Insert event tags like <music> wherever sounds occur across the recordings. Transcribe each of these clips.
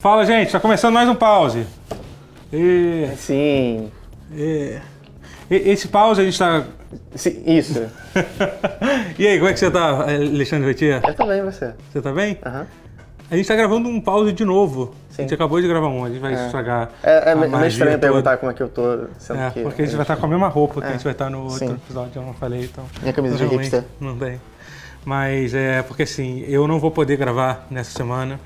Fala, gente, tá começando mais um pause. E, Sim. e- e- esse pause a gente tá. Sim, Isso. <laughs> e aí, como é que você tá, Alexandre Vetia? Eu também, você. Você tá bem? Aham. A gente tá gravando um pause de novo. A Sim. gente acabou de gravar um, a gente vai estragar. É, é a meio estranho toda. perguntar como é que eu tô, sendo É, que... porque a gente vai estar com a mesma roupa que a É. gente vai estar no outro Sim. episódio, eu não falei, então. Minha camisa de hipster. Não tem. Mas é porque assim, eu não vou poder gravar nessa semana,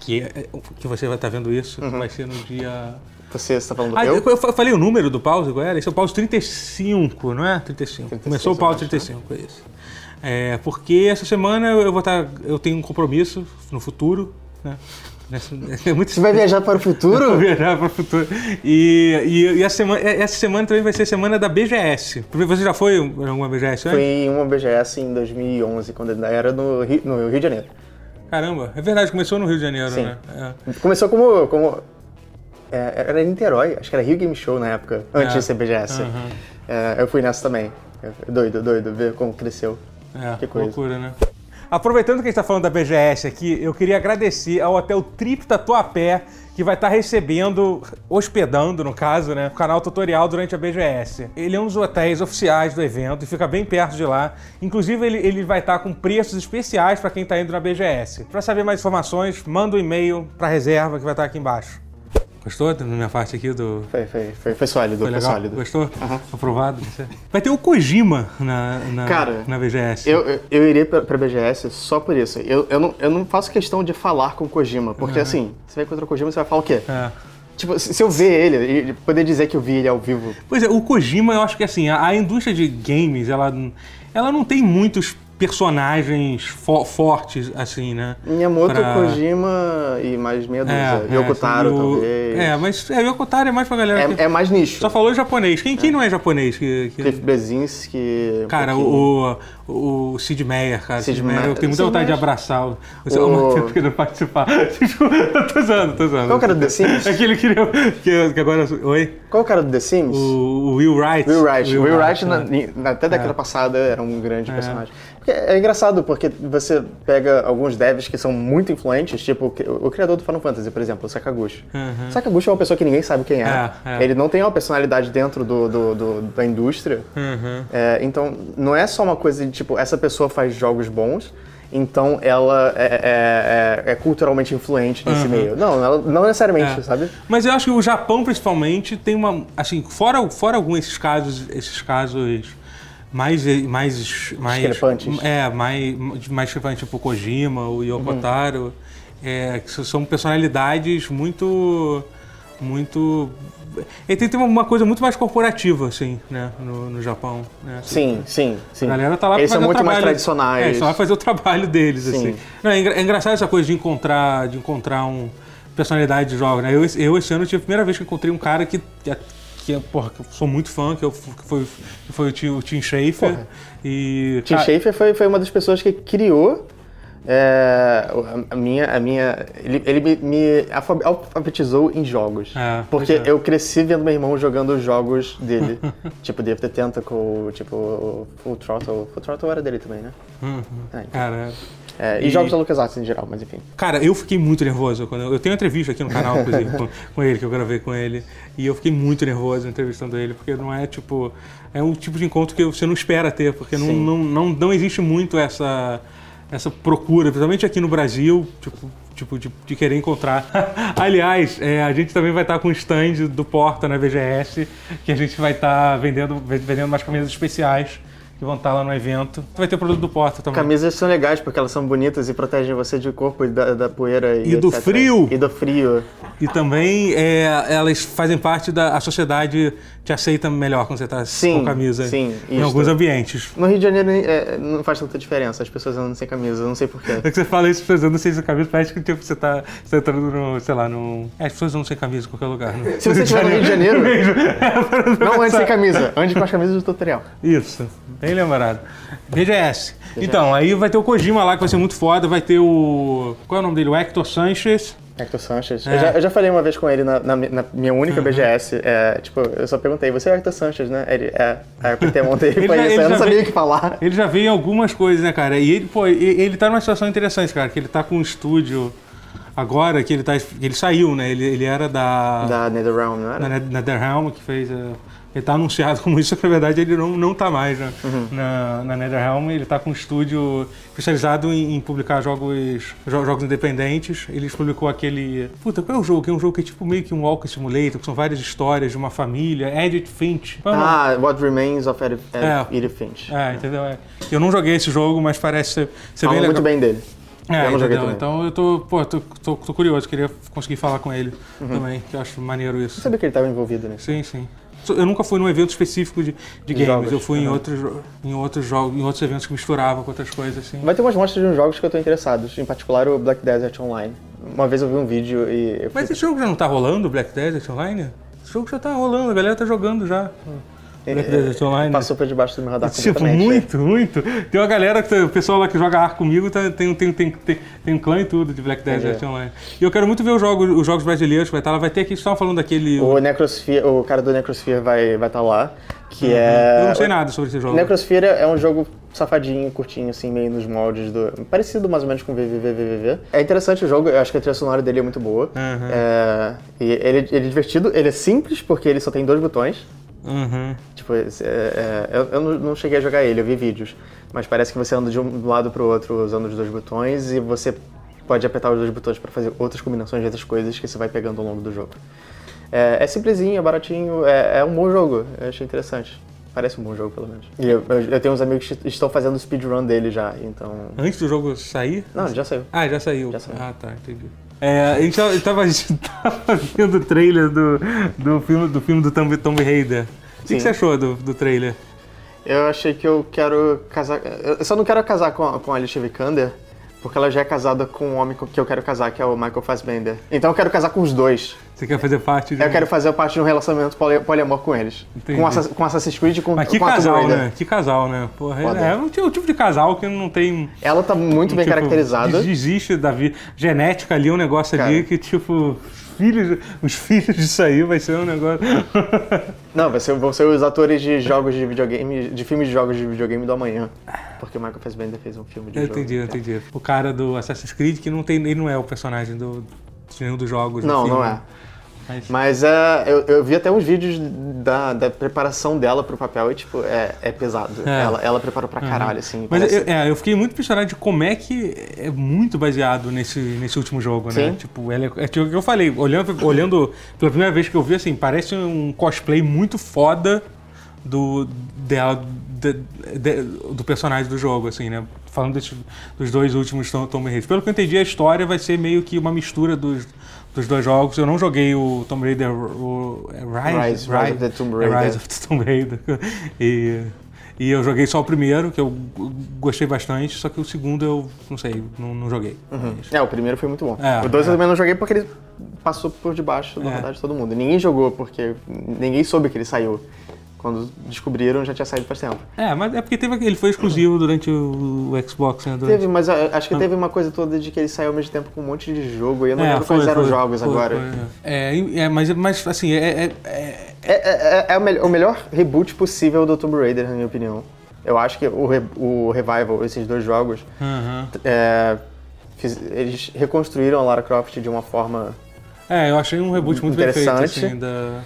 que, é- que você vai estar vendo isso, Uhum. vai ser no dia. Você está falando do Ah, eu? eu, eu fa- falei o número do pause, qual era? Esse é o pause 35, não é? 35. 36, Começou o pause acho, 35, é isso. É, porque essa semana eu vou estar. Eu tenho um compromisso no futuro, né? <laughs> É muito Você vai viajar para o <laughs> Vou futuro? viajar para o futuro. E, e, e a semana, essa semana também vai ser a semana da BGS. Você já foi em alguma BGS antes? Foi em uma BGS em 2011, quando ainda era no Rio, no Rio de Janeiro. Caramba, é verdade, começou no Rio de Janeiro, Sim. né? É. Começou como... como é, era em Niterói, acho que era Rio Game Show na época, antes É. de ser BGS. Aham. É, eu fui nessa também. É, Doido, doido, ver como cresceu. É, Que coisa. loucura, né? Aproveitando que a gente está falando da BGS aqui, eu queria agradecer ao Hotel Trip Tatuapé, que vai estar recebendo, hospedando, no caso, né, o canal tutorial durante a BGS. Ele é um dos hotéis oficiais do evento e fica bem perto de lá. Inclusive, ele, ele vai estar com preços especiais para quem está indo na BGS. Para saber mais informações, manda um e-mail para reserva que vai estar aqui embaixo. Gostou da minha parte aqui do, Foi, foi, foi, foi sólido, foi foi, sólido. Gostou? Aprovado? Vai ter o Kojima na, na, Cara, na BGS. Eu, eu, iria pra, BGS só por isso. Eu, eu, não, eu não faço questão de falar com o Kojima, porque assim, você vai encontrar o Kojima, você vai falar o quê? É. Tipo, se eu ver ele e poder dizer que eu vi ele ao vivo. Pois é, o Kojima, eu acho que assim, a, a indústria de games, ela, ela não tem muitos personagens fo- fortes, assim, né? Miyamoto, Pra- Kojima e mais meia dúzia. Yoko Taro, assim, o- talvez. É, mas é, Yoko Taro é mais pra galera que É, é mais nicho. só falou japonês. Quem, quem não é japonês? Que, que- Cliff Brezinski. um Cara, pouquinho. o, o, o Sid Meier, cara. Sid, Sid Meier, eu tenho muita Sid vontade de Meier- abraçar o. Você é O- uma tempo que não participar. <laughs> eu tô usando, tô usando. Qual que era do The Sims? É que. Que, que agora. Oi? Qual o cara do The Sims? O, o Will Wright. Will Wright. Will, Wright, né? na- na- até década passada, era um grande personagem. Porque é engraçado, porque você pega alguns devs que são muito influentes, tipo o cri- o criador do Final Fantasy, por exemplo, o Sakaguchi. Uhum. Sakaguchi é uma pessoa que ninguém sabe quem é. É, é. Ele não tem uma personalidade dentro do, do- do- da indústria. Uhum. É, então, não é só uma coisa de, tipo, essa pessoa faz jogos bons, então ela é, é- é- é culturalmente influente nesse meio. Não, não necessariamente, Uhum. É. sabe? Mas eu acho que o Japão, principalmente, tem uma. Assim, fora, fora alguns esses casos, esses casos mais. mais, mais Discrepantes. É, mais, mais discrepantes, tipo Kojima, o Yoko Uhum. É, são personalidades muito. muito. Ele tem, tem uma coisa muito mais corporativa, assim, né, no, no Japão. Né, assim. Sim, sim, sim. A galera tá lá Eles são muito mais trabalho- tradicionais. É, eles estão lá fazer o trabalho deles, Sim. assim. Não, é, engra- é engraçado essa coisa de encontrar, de encontrar um personalidade de jogo, né? Eu, esse- eu esse ano tive a primeira vez que encontrei um cara que, que, é, porra, que eu sou muito fã, que, eu, que foi, que foi o Tim, o Tim Schafer. Porra. E. Tim cara, Schafer foi, foi uma das pessoas que criou é, a, minha. A minha ele ele me, me alfa- alfabetizou em jogos. É, porque é. eu cresci vendo meu irmão jogando os jogos dele. <laughs> tipo, the Tentacle, tipo, Full Throttle. Full Throttle era dele também, né? Uhum. É, então. Cara, É, e, E- jogos da LucasArts em geral, mas enfim. Cara, eu fiquei muito nervoso. Quando eu, eu tenho uma entrevista aqui no canal, inclusive, <laughs> com, com ele, que eu gravei com ele. E eu fiquei muito nervoso entrevistando ele, porque não é tipo. É um tipo de encontro que você não espera ter, porque não, não, não, não existe muito essa, essa procura, principalmente aqui no Brasil, tipo. Tipo, de, de querer encontrar. <laughs> Aliás, é, a gente também vai estar com o stand do Porta na VGS, que a gente vai estar vendendo, vendendo umas camisas especiais que vão estar lá no evento. Vai ter produto do Porta também. Camisas são legais porque elas são bonitas e protegem você do corpo e da, da poeira e, E do frio. E do frio. E também é, elas fazem parte da sociedade te aceita melhor quando você está com camisa sim, em isso. alguns ambientes. No Rio de Janeiro é, não faz tanta diferença, as pessoas andam sem camisa, eu não sei porquê. <laughs> É que você fala isso, as pessoas andam sem camisa, parece que tipo, você está você tá entrando no, sei lá, no... É, as pessoas andam sem camisa em qualquer lugar. né? Se você estiver no Rio de Janeiro, <laughs> Mesmo. É, não ande sem camisa, ande com as camisas do tutorial. Isso, bem lembrado. BGS. Então, aí vai ter o Kojima lá, que vai ser muito foda, vai ter o... Qual é o nome dele? O Hector Sanchez. Hector Sanchez. É. Eu, já, eu já falei uma vez com ele na, na na minha única BGS. É, tipo, eu só perguntei, você é Hector Sanchez, né? Ele é. Aí eu apertei a mão dele Ele foi já- isso. ele Eu não sabia o que falar. Ele já veio em algumas coisas, né, cara? E ele, pô, e- ele tá numa situação interessante, cara, que ele tá com um estúdio agora que ele tá. Ele saiu, né? Ele, ele era da. Da NetherRealm, não era? Net- NetherRealm, que fez. eh, ele tá anunciado como isso, só <laughs> que na verdade ele não, não tá mais né? Uhum. na, na NetherRealm. Ele tá com um estúdio especializado em, em publicar jogos, jo- jogos independentes. Ele publicou aquele. Puta, qual é o jogo? Que é um jogo que é tipo meio que um Walker Simulator, que são várias histórias de uma família. Edith Finch. É? Ah, What Remains of Edith, É. Edith Finch. É, entendeu? É. Eu não joguei esse jogo, mas parece ser, ser bem legal. muito bem dele. É, Eu não joguei entendeu? Então eu tô, pô, tô, tô, tô curioso, queria conseguir falar com ele Uhum. também, que eu acho maneiro Eu isso. sabia que ele estava envolvido nisso. Sim, sim. So- Eu nunca fui num evento específico de, de games, Jogos, eu fui em uhum. outros, jo- em outros jogos, em outros eventos que misturavam com outras coisas, assim. Vai ter umas mostras de uns jogos que eu tô interessado, em particular o Black Desert Online. Uma vez eu vi um vídeo e eu fui... Mas esse jogo já não tá rolando, Black Desert Online? Esse jogo já tá rolando, a galera tá jogando já. Black Desert Online. passou por debaixo do meu radar Tipo, completamente. muito, muito. Tem uma galera, tá- o pessoal lá que joga arco comigo tá- tem, tem, tem, tem, tem um clã e tudo de Black Desert Entendi. Online. E eu quero muito ver os jogos, os jogos brasileiros que vai estar lá. Vai ter aqui, estavam falando daquele. O Necrosphere, o cara do Necrosphere vai vai estar lá, que Uhum. é... Eu não sei nada sobre esse jogo. Necrosphere é um jogo safadinho, curtinho, assim, meio nos moldes do... Parecido mais ou menos com VVVVV. É interessante o jogo, eu acho que a trilha sonora dele é muito boa. Uhum. É, e ele, ele é divertido, ele é simples porque ele só tem dois botões. Uhum. Tipo, esse- é, é, eu, eu não- cheguei a jogar ele, eu vi vídeos. Mas parece que você anda de um lado pro outro usando os dois botões e você pode apertar os dois botões para fazer outras combinações de outras coisas que você vai pegando ao longo do jogo. É, é simplesinho, é baratinho, é, é um bom jogo, eu achei interessante. Parece um bom jogo, pelo menos. E eu, eu- eu tenho uns amigos que estão fazendo speedrun dele já, então... Antes do jogo sair? Não, já saiu. Ah, já saiu. Já saiu. Ah, tá, entendi. É, a gente tava, tava, <laughs> a gente tava vendo o trailer do, do filme do, filme do Tomb, Tomb Raider. O que, que você achou do, do trailer? Eu achei que eu quero casar. Eu só não quero casar com a, com a Alicia Vikander, porque ela já é casada com um homem que eu quero casar, que é o Michael Fassbender. Então eu quero casar com os dois. Você quer fazer parte de. Eu quero fazer parte de um relacionamento poli- poliamor com eles. Entendi. Com, Assa- com Assassin's Creed e com, Mas que com casal, né? Que casal, né? Porra, Foda. é, é um tipo um tipo de casal que não tem. Ela tá muito bem tipo, caracterizada. Desiste da vida. Genética ali, um negócio ali Cara. que, tipo, filhos, os filhos disso aí vai ser um negócio. Não, vai ser, vão ser os atores de jogos de videogame, de filmes de jogos de videogame do amanhã. Porque o Michael Fassbender fez um filme de eu jogo. entendi, eu entendi. O cara do Assassin's Creed que não tem. Ele não é o personagem do, de nenhum dos jogos. do Não, filme. não é. Mas- é, eu, eu vi até uns vídeos da, da preparação dela pro papel e, tipo, é, é pesado. É. Ela, ela preparou pra caralho, assim. Mas parece- eu, é, eu fiquei muito impressionado de como é que é muito baseado nesse, nesse último jogo, né? Sim. Tipo, ela é, é tipo o que eu falei, olhando, olhando pela primeira vez que eu vi, assim, parece um cosplay muito foda do, dela, de- de- do personagem do jogo, assim, né? Falando desses- dos dois últimos Tom- Tomb Raider. Pelo que eu entendi, a história vai ser meio que uma mistura dos, dos dois jogos. Eu não joguei o Tomb Raider o, é Rise, Rise, Rise of the Tomb é Raider. Rise of the Tomb Raider. <laughs> E, e eu joguei só o primeiro, que eu gostei bastante, só que o segundo eu não sei, não, não joguei. Mas- É, o primeiro foi muito bom. É, o dois é. eu também não joguei porque ele passou por debaixo da É. de todo mundo. Ninguém jogou porque ninguém soube que ele saiu. Quando descobriram, já tinha saído faz tempo. É, mas é porque teve, ele foi exclusivo durante o, o Xbox, né? Durante... Teve, mas eu acho que teve uma coisa toda de que ele saiu ao mesmo tempo com um monte de jogo e eu não É, lembro foi, quais eram os jogos foi, agora. foi, é. É, é, mas, mas assim, é, é- é- É, é- o, mel- o melhor reboot possível do Tomb Raider, na minha opinião. Eu acho que o, re- o Revival, esses dois jogos, Aham. é, fiz- eles reconstruíram a Lara Croft de uma forma É, eu achei um reboot muito feito, Interessante. assim, da...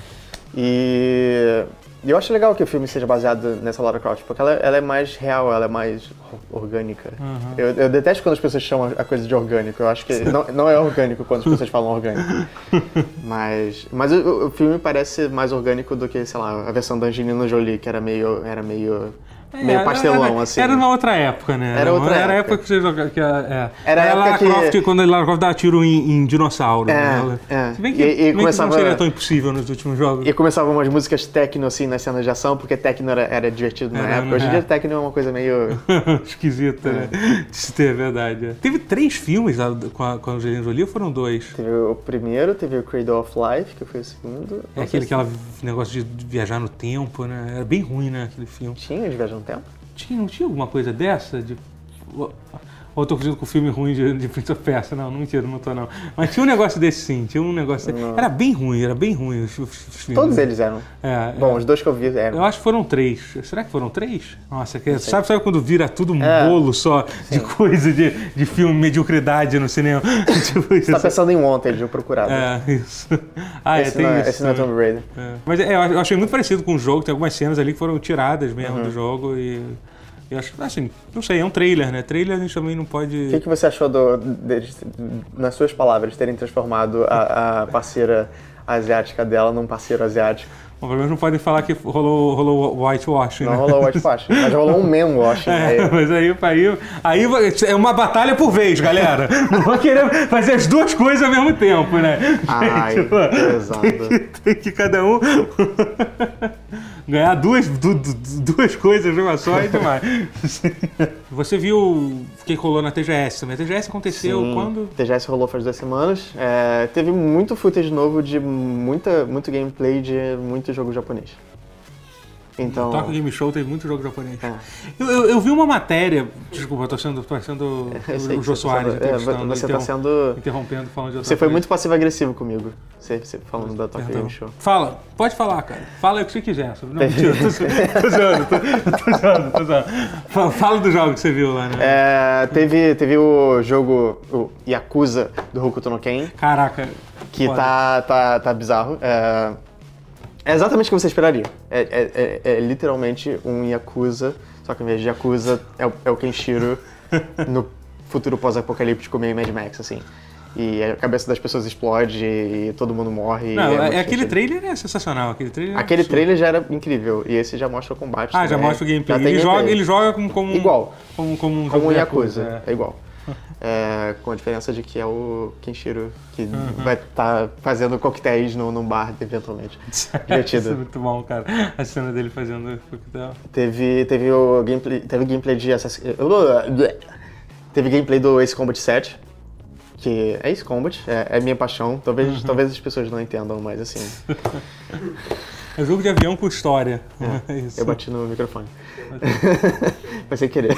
E e eu acho legal que o filme seja baseado nessa Lara Croft, porque ela, ela é mais real, ela é mais or- orgânica. Uhum. Eu, eu detesto quando as pessoas chamam a coisa de orgânico. Eu acho que não, não é orgânico quando as pessoas falam orgânico. <laughs> Mas, mas o, o filme parece mais orgânico do que, sei lá, a versão da Angelina Jolie, que era meio, era meio, meio É, pastelão, era, assim. Era numa outra época, né? Era outra era a época. época que você jogava. Que, é, Era a a Lara época que- Croft, quando a Lara Croft dava tiro em, em dinossauro. É, né? Ela- é. Se bem que, E- e bem que começava- não seria tão impossível nos últimos jogos. E começavam umas músicas techno, assim, nas cenas de ação, porque techno era, era divertido na época. Hoje em é. dia techno é uma coisa meio... <laughs> Esquisita, né? De se ter, é verdade. é. Teve três filmes lá com a, com a Angelina Jolie ou foram dois? Teve o primeiro, teve o Cradle of Life, que foi o segundo. É aquele se aquele negócio de viajar no tempo, né? Era bem ruim, né? Aquele filme. Tinha de Viagem no Tempo? Tinha, não tinha alguma coisa dessa? De... Ou eu tô confundindo com filme ruim de, de Prince of Persia. Não, não mentira, não tô não. Mas tinha um negócio desse sim, tinha um negócio. Era bem ruim, era bem ruim os, os filmes. Todos eles eram. É, Bom, é. os dois que eu vi eram. Eu acho que foram três. Será que foram três? Nossa, que, sabe, sabe quando vira tudo um É. bolo só de coisa de, de filme mediocridade no cinema? <laughs> tipo Você tá pensando em Wanted, o Procurado. É, isso. Ah, é, esse, tem não, é- isso. esse não é. Tomb Raider. É. Mas é, eu achei muito parecido com o jogo, tem algumas cenas ali que foram tiradas mesmo Uhum. do jogo e. Eu acho, assim, não sei, é um trailer, né? Trailer a gente também não pode. O que, que você achou do, deles, nas suas palavras, terem transformado a, a parceira asiática dela num parceiro asiático? Bom, pelo menos não podem falar que rolou, rolou whitewashing, Não né? rolou whitewashing, mas rolou um man washing. <laughs> É, aí. mas aí, aí, aí é uma batalha por vez, galera. <laughs> Não vou querer fazer as duas coisas ao mesmo tempo, né? Ai, Tipo, <laughs> pesado. Tem que, tem que cada um ganhar duas, du- du- duas coisas numa só e demais. <laughs> Você viu o que rolou na TGS também? A TGS aconteceu Sim, quando? TGS rolou faz duas semanas. É, teve muito footage novo de muita, muito gameplay de muito jogo japonês. Então. No Tokyo Game Show teve muito jogo japonês. É. Eu, eu, eu vi uma matéria. Desculpa, eu tô sendo, tô sendo <laughs> o Jô você tá Soares sendo- é, você tá sendo. interrompendo, falando de Você foi coisa. muito passivo-agressivo comigo. Você, você falando da Perdão. Game Show. Fala, pode falar, cara. Fala o que você quiser. Não, <laughs> mentira, tô, zo- tô zoando, tô, tô zoando, tô zoando. Fala, fala do jogo que você viu lá, né? É, teve, teve o jogo o Yakuza do Hokuto no Ken, Caraca. que foda. tá, tá, tá bizarro. É, é exatamente o que você esperaria. É, é- é- é literalmente um Yakuza, só que ao invés de Yakuza é o, é o Kenshiro <laughs> no futuro pós-apocalíptico meio Mad Max, assim. E a cabeça das pessoas explode e todo mundo morre. Não, é, muito aquele trailer é sensacional. Aquele trailer. é Aquele absurdo. trailer já era incrível, e esse já mostra o combate. Ah, já também. mostra o gameplay. Já Ele joga, gameplay. ele joga como, como um- Igual. Como, como um Como de Yakuza, é. é igual. É, com a diferença de que é o Kenshiro que Uhum. vai estar fazendo coquetéis no, num bar eventualmente. Divertido. <laughs> Isso é muito bom, cara. A cena dele fazendo coquetel. Teve, teve o gameplay, teve gameplay de Assassin's Teve gameplay do Ace Combat 7, que é Ace Combat, é, é minha paixão. Talvez, talvez as pessoas não entendam, mas assim, <laughs> É jogo de avião com história. É <laughs> isso. eu bati no microfone. Foi sem querer.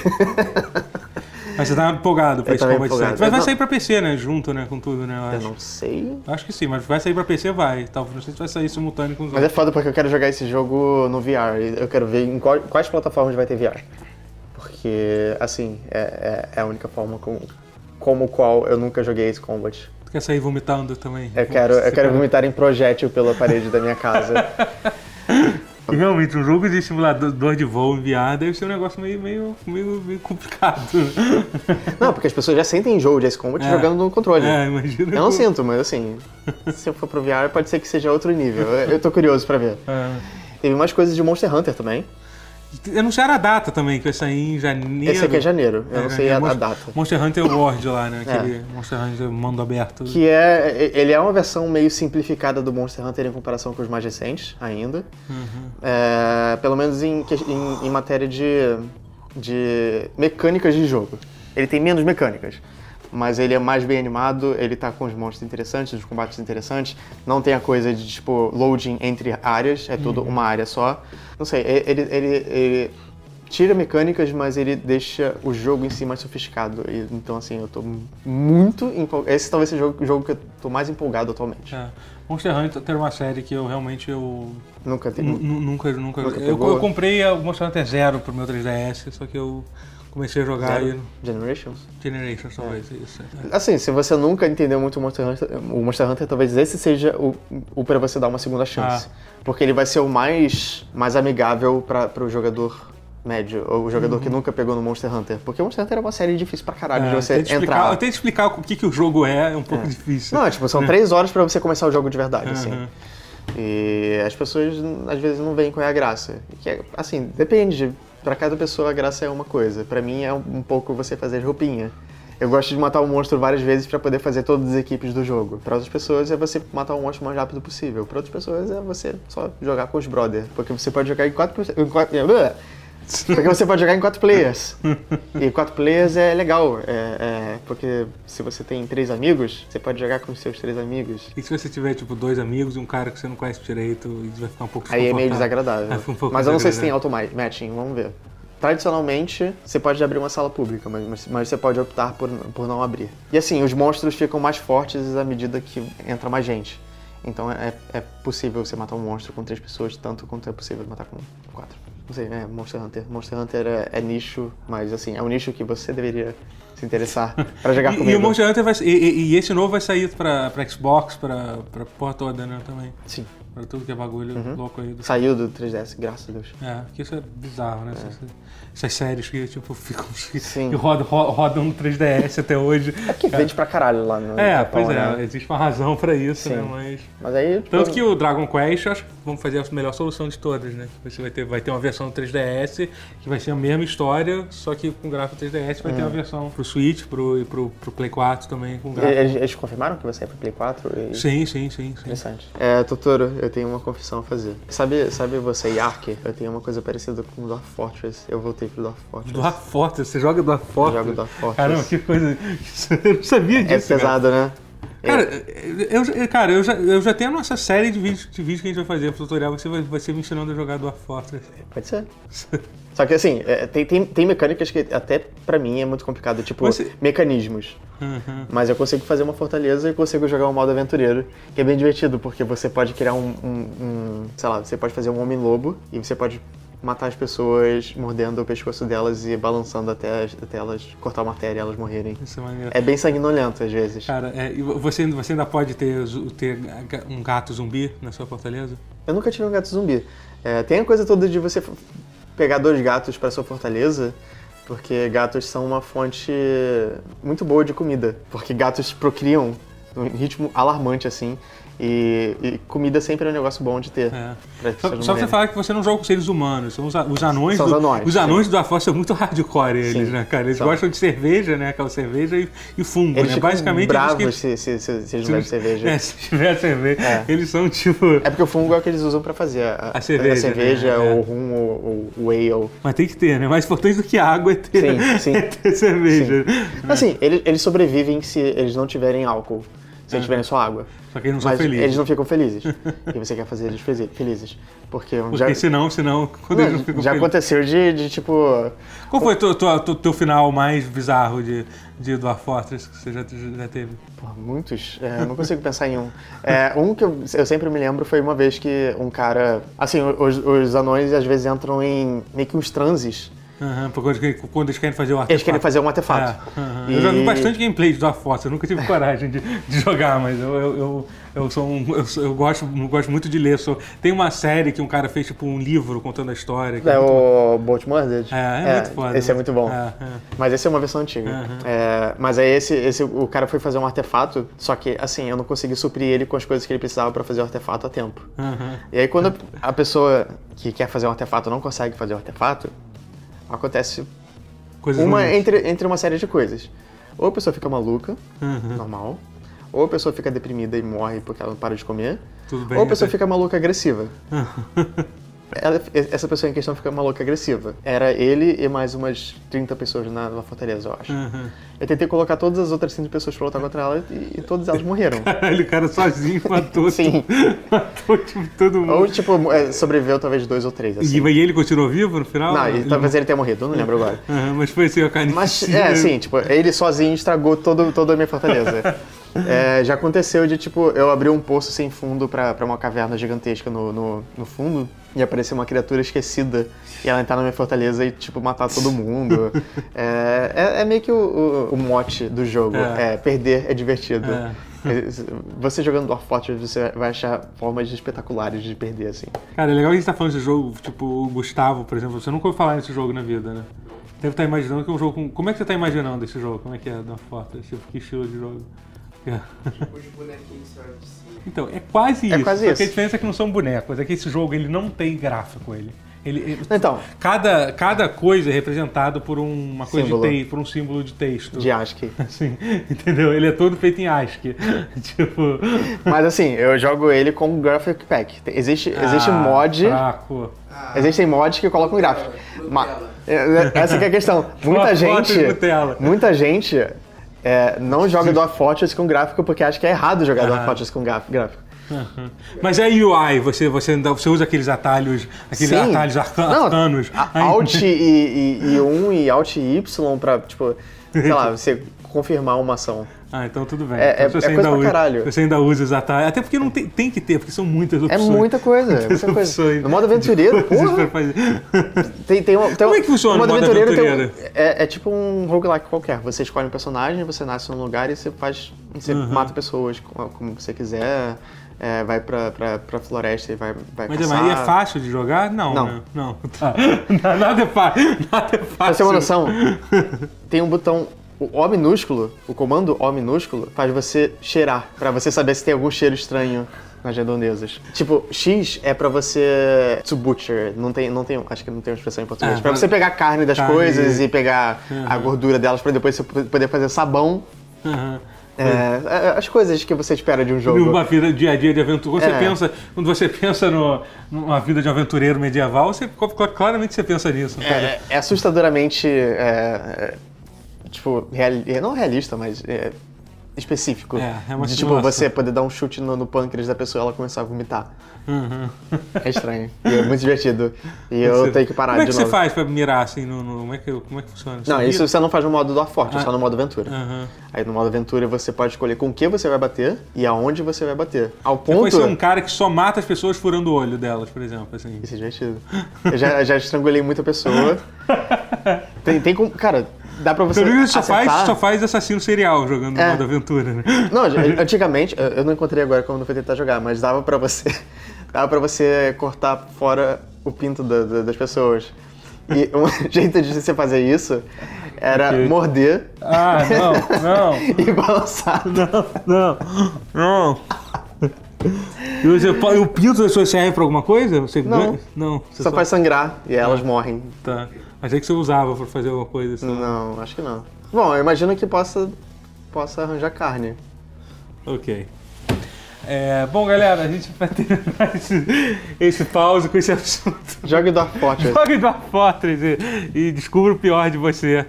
Mas você tá empolgado pra Eu esse Combat empolgado. 7. Mas vai sair pra PC, né? Junto, né? Com tudo, né? Eu Eu não sei. Acho que sim, mas vai sair pra PC, vai. Talvez não sei se vai sair simultâneo com os Mas é outros. foda porque eu quero jogar esse jogo no VR. Eu quero ver em qual- quais plataformas vai ter VR. Porque, assim, é, é- é a única forma com, como qual eu nunca joguei esse Combat. Tu quer sair vomitando também? Eu quero, eu quero vomitar em projétil pela parede da minha casa. <laughs> E realmente, um jogo de simulador de voo VR deve ser um negócio meio, meio, meio, meio complicado. <laughs> Não, porque as pessoas já sentem enjoo de Ace Combat É. jogando no controle. É, imagina. Eu não sinto, mas assim, <laughs> se eu for pro VR pode ser que seja outro nível. Eu, eu tô curioso pra ver. É. Teve mais coisas de Monster Hunter também. Anunciaram a data também, que vai sair em janeiro. Esse aqui é janeiro, eu não sei a, a Monster- data. Monster Hunter World lá, né? Aquele Monster Hunter mundo aberto. Que é. Ele é uma versão meio simplificada do Monster Hunter em comparação com os mais recentes, ainda. É, pelo menos em, em- em matéria de, de mecânicas de jogo. Ele tem menos mecânicas. Mas ele é mais bem animado, ele tá com os monstros interessantes, os combates interessantes. Não tem a coisa de, tipo, loading entre áreas, é tudo uma área só. Não sei, ele, ele, ele tira mecânicas, mas ele deixa o jogo em si mais sofisticado. E, então, assim, eu tô muito empolgado. Esse talvez seja o jogo, jogo que eu tô mais empolgado atualmente. É. Monster Hunter tem uma série que eu realmente eu Nunca nu- nunca nunca, Nunca eu, eu comprei o Monster Hunter Zero pro meu 3DS, só que eu comecei a jogar Zero aí Generations? Generations talvez isso. é. Assim, se você nunca entendeu muito o Monster Hunter, o Monster Hunter talvez esse seja o, o para você dar uma segunda chance. Porque ele vai ser o mais, mais amigável para o jogador médio, ou o jogador que nunca pegou no Monster Hunter. Porque o Monster Hunter é uma série difícil pra caralho É, de você explicar, entrar. eu tento explicar o que, que o jogo é, é um pouco difícil. Não, tipo, são três horas pra você começar o jogo de verdade, assim. Uhum. E as pessoas às vezes não veem qual é a graça. Que é, assim, depende. Pra cada pessoa a graça é uma coisa. Pra mim é um pouco você fazer roupinha. Eu gosto de matar o monstro várias vezes pra poder fazer todas as equipes do jogo. Pra outras pessoas é você matar o monstro o mais rápido possível. Pra outras pessoas é você só jogar com os brother, porque você pode jogar em quatro, em quatro <laughs> porque você pode jogar em quatro players. E quatro players é legal, é, é, porque se você tem três amigos, você pode jogar com os seus três amigos. E se você tiver, tipo, dois amigos e um cara que você não conhece direito, e vai ficar um pouco Aí é meio desagradável. <laughs> Um pouco Mas eu não sei se tem auto-matching, vamos ver. tradicionalmente, você pode abrir uma sala pública, mas, mas, mas você pode optar por, por não abrir. E assim, os monstros ficam mais fortes à medida que entra mais gente. Então é, é possível você matar um monstro com três pessoas, tanto quanto é possível matar com quatro. Não sei, é Monster Hunter. Monster Hunter é, é nicho, mas assim, é um nicho que você deveria se interessar pra jogar <laughs> E, comigo. e o Monster Hunter vai, e, e- e esse novo vai sair pra, pra Xbox, pra, pra porra toda, né, também. Sim. Pra tudo que é bagulho louco aí. Do... Saiu do 3DS, graças a Deus. É, que isso é bizarro, né? Essas, essas séries que, tipo, ficam... <laughs> Sim. Que rodam, ro- rodam no 3DS até hoje. É porque vende pra caralho lá no É, Japão, pois é, né? existe uma razão pra isso, Sim. né, mas... Mas aí. tipo, Tanto que o Dragon Quest, acho que vamos fazer a melhor solução de todas, né? Você vai ter, vai ter uma versão 3DS que vai ser a mesma história, só que com gráfico 3DS vai ter uma versão pro Switch pro, e pro, pro Play 4 também com gráfico. Eles, eles confirmaram que vai sair pro Play 4? E... Sim, sim, sim, sim. Interessante. É, Totoro, eu tenho uma confissão a fazer. Sabe, sabe você, Yark? Eu tenho uma coisa parecida com o Dwarf Fortress. Eu voltei pro Dwarf Fortress. Dwarf Fortress, você joga Dwarf Fortress? jogo Dwarf Fortress. Caramba, que coisa. <laughs> Eu não sabia É disso. cara. pesado, né? Cara, eu, eu- cara eu, já, eu já tenho a nossa série de vídeos, de vídeos que a gente vai fazer pro tutorial, você vai, vai ser me ensinando a jogar Dwarf Fortress. Pode ser. Só que assim, é, tem, tem, tem mecânicas que até pra mim é muito complicado, tipo Você- mecanismos. Uhum. Mas eu consigo fazer uma fortaleza e consigo jogar um modo aventureiro, que é bem divertido, porque você pode criar um, um- um- sei lá, você pode fazer um homem-lobo e você pode matar as pessoas mordendo o pescoço delas e balançando até, as- até elas cortar a matéria e elas morrerem. Isso é maneiro. É bem sanguinolento às vezes. Cara, é, você, você ainda pode ter, ter um gato zumbi na sua fortaleza? Eu nunca tive um gato zumbi. É, tem a coisa toda de você pegar dois gatos para sua fortaleza, porque gatos são uma fonte muito boa de comida. Porque gatos procriam num ritmo alarmante, assim. E, e comida sempre é um negócio bom de ter. É. pra Só, só você falar que você não joga com seres humanos, são os, a- os anões. São os do, anões, os anões do Afonso são muito hardcore, eles, Sim, né, cara? Eles são. gostam de cerveja, né? Aquela cerveja e, e fungo, Eles né? Basicamente bravos eles que. se, se, se, se eles não cerveja. <laughs> É, se tiver cerveja. É. Eles são tipo. É porque o fungo é o que eles usam pra fazer a, A cerveja, cerveja, né? É. ou o rum, ou o whale. Mas tem que ter, né? Mais importante do que água é ter, Sim, sim. <laughs> é ter cerveja. Assim, eles, eles sobrevivem se eles não tiverem álcool. Se eles tiverem só água. Só que eles não são Mas felizes. eles não ficam felizes. <laughs> e você quer fazer eles feliz- felizes. Porque, Porque já, senão, senão, quando eles não não, ficam já felizes. aconteceu de, de, tipo. Qual foi o teu, teu, teu- final mais bizarro de, de Dwarf Fortress que você já, já teve? Pô, muitos. É, não consigo pensar em um. É, um que eu, eu sempre me lembro foi uma vez que um cara. Assim, os, os anões às vezes entram em meio que uns transes. Porque quando, eles querem fazer o artefato. Eles querem fazer um artefato. É, aham. E- Eu já vi bastante gameplay de Dwarf Fortress, eu nunca tive coragem de, de jogar, mas eu, eu, eu, eu sou um, eu, eu gosto, eu gosto muito de ler. Sou, tem uma série que um cara fez tipo um livro contando a história. É muito- o Bolt Murdered. É, é muito foda. Esse é muito bom. É, é. Mas esse é uma versão antiga. É, mas aí esse, esse, o cara foi fazer um artefato, só que assim, eu não consegui suprir ele com as coisas que ele precisava pra fazer o artefato a tempo. Aham. E aí quando a pessoa que quer fazer um artefato não consegue fazer o artefato, acontece Coisas uma ruins. entre, entre uma série de coisas. Ou a pessoa fica maluca, Uhum. normal, ou a pessoa fica deprimida e morre porque ela não para de comer, Tudo bem. ou a pessoa até- fica maluca agressiva. <laughs> Ela- essa pessoa em questão fica maluca agressiva. Era ele e mais umas 30 pessoas na, na fortaleza, eu acho. Aham. Eu tentei colocar todas as outras 30 pessoas pra lutar contra ela e, e todas elas morreram. <laughs> Caralho, o cara sozinho matou, Sim. <laughs> matou tipo, todo mundo. Ou, tipo, é, sobreviveu talvez dois ou três, assim. E, e ele continuou vivo no final? Não, Ele talvez ele tenha morrido, eu não lembro agora. <laughs> Aham, mas foi assim, a carnificina. Mas, é, assim, tipo, ele sozinho estragou todo, toda a minha fortaleza. É, já aconteceu de, tipo, eu abrir um poço sem fundo pra, pra uma caverna gigantesca no, no, no fundo e aparecer uma criatura esquecida e ela entrar na minha fortaleza e, tipo, matar todo mundo. <laughs> É, é, é meio que o, o, o mote do jogo. É. É. perder é divertido. É. Você jogando Dwarf Fortress, você vai achar formas espetaculares de perder, assim. Cara, é legal que a gente tá falando desse jogo, tipo, o Gustavo, por exemplo, você nunca ouviu falar nesse jogo na vida, né? Deve estar imaginando que é um jogo com... Como é que você tá imaginando esse jogo? Como é que é da foto? Tipo, que estilo de jogo? É. Os bonequinhos cima. Então, é quase É isso. quase só isso. que a diferença é que não são bonecos. É que esse jogo, ele não tem gráfico, ele. Ele, ele- Então. cada, cada coisa é representado por um- uma coisa Símbolo. de texto, por um símbolo de texto. De ASCII. <laughs> Assim, entendeu? Ele é todo feito em ASCII. <laughs> tipo... Mas assim, eu jogo ele com Graphic Pack. Existe, existe ah, mod. Fraco. Existem mods que colocam gráfico. Ma- Nutella. É, Essa que é a questão. <laughs> Muita gente. Muita gente é, não joga Dwarf Fortress com gráfico porque acha que é errado jogar Aham. Dwarf Fortress com gráfico. Mas é UI, você, você, você usa aqueles atalhos, aqueles Sim. atalhos Não, arcanos. Alt e, e, e 1 e Alt e Y pra, tipo, sei lá, você confirmar uma ação. Ah, então tudo bem. É- Então, é- você é ainda usa, Você ainda usa os atalhos. Até porque não tem, tem que ter, porque são muitas É opções. muita coisa, é muita coisa. opções No modo aventureiro, porra, tem, tem uma, tem Como é que funciona o modo tem um- aventureiro? é, é tipo um roguelike qualquer. Você escolhe um personagem, você nasce num lugar e você faz. Você Uhum. mata pessoas como, você quiser, é, vai pra, pra, pra floresta e vai, vai Mas, caçar. mas é fácil de jogar? Não. Não. né? Não. Tá. <laughs> Nada é fácil. Nada é fácil. Pra ter uma noção, tem um botão. O O minúsculo, o comando O minúsculo, faz você cheirar, pra você saber se tem algum cheiro estranho nas redondezas. Tipo, X é pra você to butcher, não tem, não tem, acho que não tem uma expressão em português. Ah, pra você pegar a carne das carne. coisas e pegar a gordura delas pra depois você poder fazer sabão. Aham. É, é, as coisas que você espera de um jogo. Numa vida dia a dia de aventura. Quando, É. você pensa, quando você pensa no, numa vida de aventureiro medieval, você, claramente você pensa nisso. Cara. É, é assustadoramente. É, é, tipo, reali- é, não realista, mas é, específico. É, é uma de, tipo, você poder dar um chute no, no pâncreas da pessoa e ela começar a vomitar. Uhum. É estranho. E é muito divertido. E eu Você- tenho que parar Como é de que novo. você faz pra mirar assim? No, no- como, é que, como é que funciona? Você Não, mira? isso você não faz no modo do forte, é só no modo aventura. Aham. Aí no modo aventura você pode escolher com o que você vai bater e aonde você vai bater. Ao Você ponto. ser um cara que só mata as pessoas furando o olho delas, por exemplo. Assim. Isso é divertido. Eu já, já estrangulei muita pessoa. <laughs> Tem, tem como. Cara, dá pra você. Pelo menos só faz, só faz assassino serial jogando É. modo aventura, né? <laughs> Não, <laughs> antigamente, eu- não encontrei agora quando eu fui tentar jogar, mas dava pra você. <laughs> Dava pra você cortar fora o pinto da- da- das pessoas. E um jeito de você fazer isso era Ok. morder Ah, não, não. e balançar. Não, não. E você, o pinto das pessoas serve pra alguma coisa? Você Não. Não. Você Só faz sangrar e elas morrem. Tá. Achei que você usava pra fazer alguma coisa assim. Não, acho que não. Bom, eu imagino que possa, possa arranjar carne. Ok. É, bom, galera, a gente vai terminar esse, esse pause com esse assunto. Jogue Dark Fortress. <laughs> Jogue Dwarf Fortress e, e descubra o pior de você.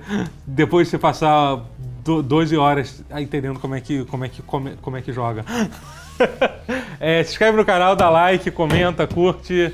Depois de você passar do, 12 horas entendendo como é que, como é que, como é, como é que joga. <laughs> É, se inscreve no canal, dá like, comenta, curte.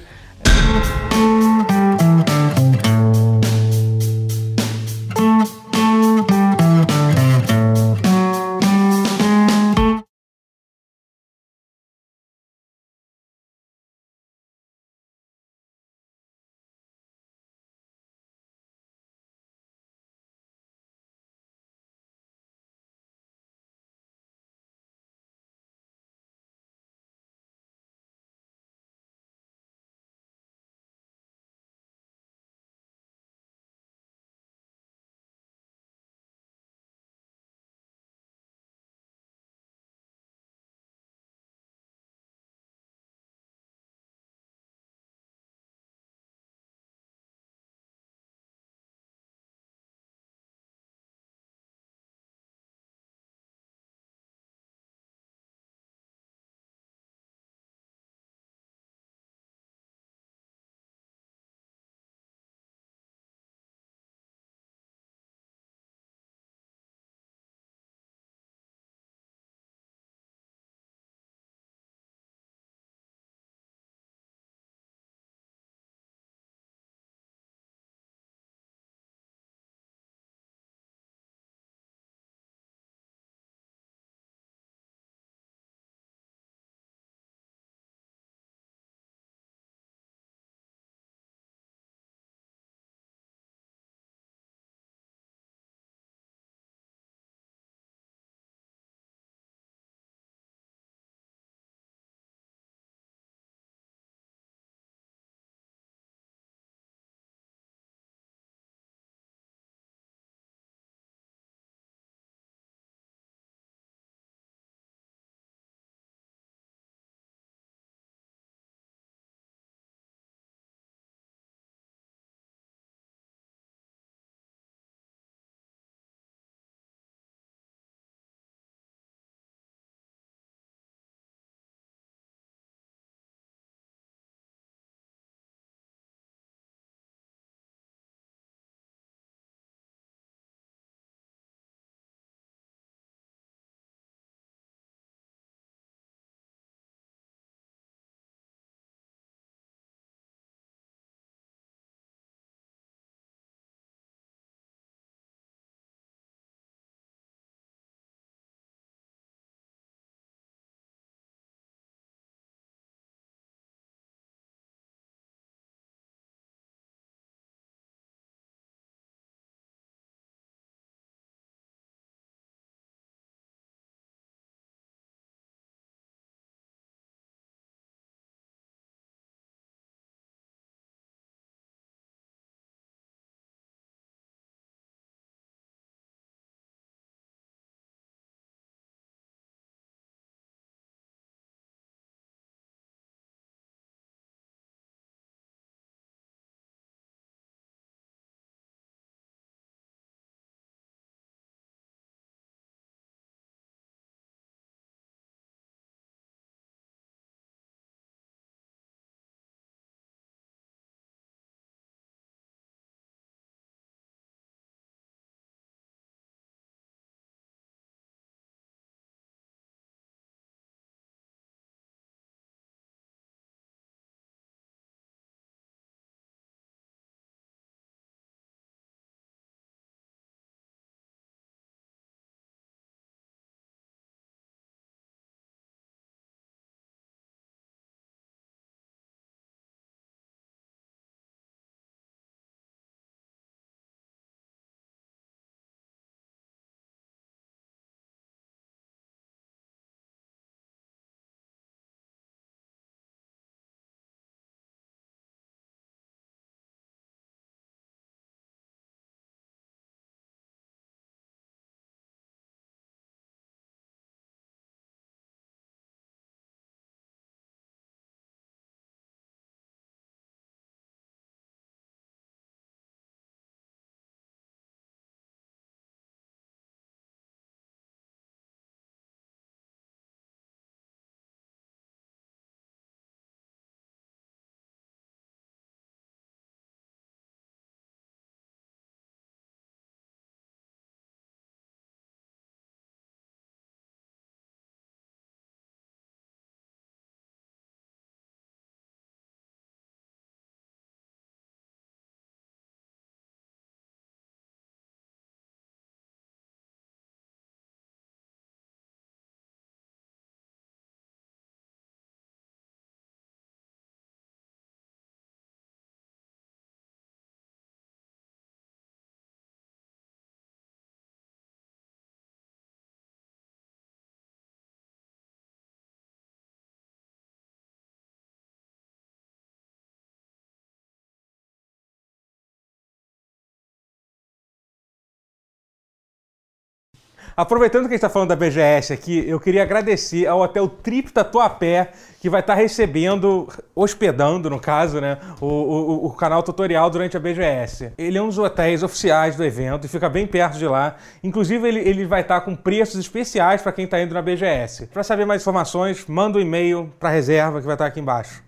Aproveitando que a gente está falando da BGS aqui, eu queria agradecer ao Hotel Trip Tatuapé, que vai estar tá recebendo, hospedando, no caso, né, o, o, o, canal tutorial durante a BGS. Ele é um dos hotéis oficiais do evento e fica bem perto de lá. Inclusive, ele, ele vai estar tá com preços especiais para quem está indo na BGS. Para saber mais informações, manda um e-mail para reserva que vai estar tá aqui embaixo.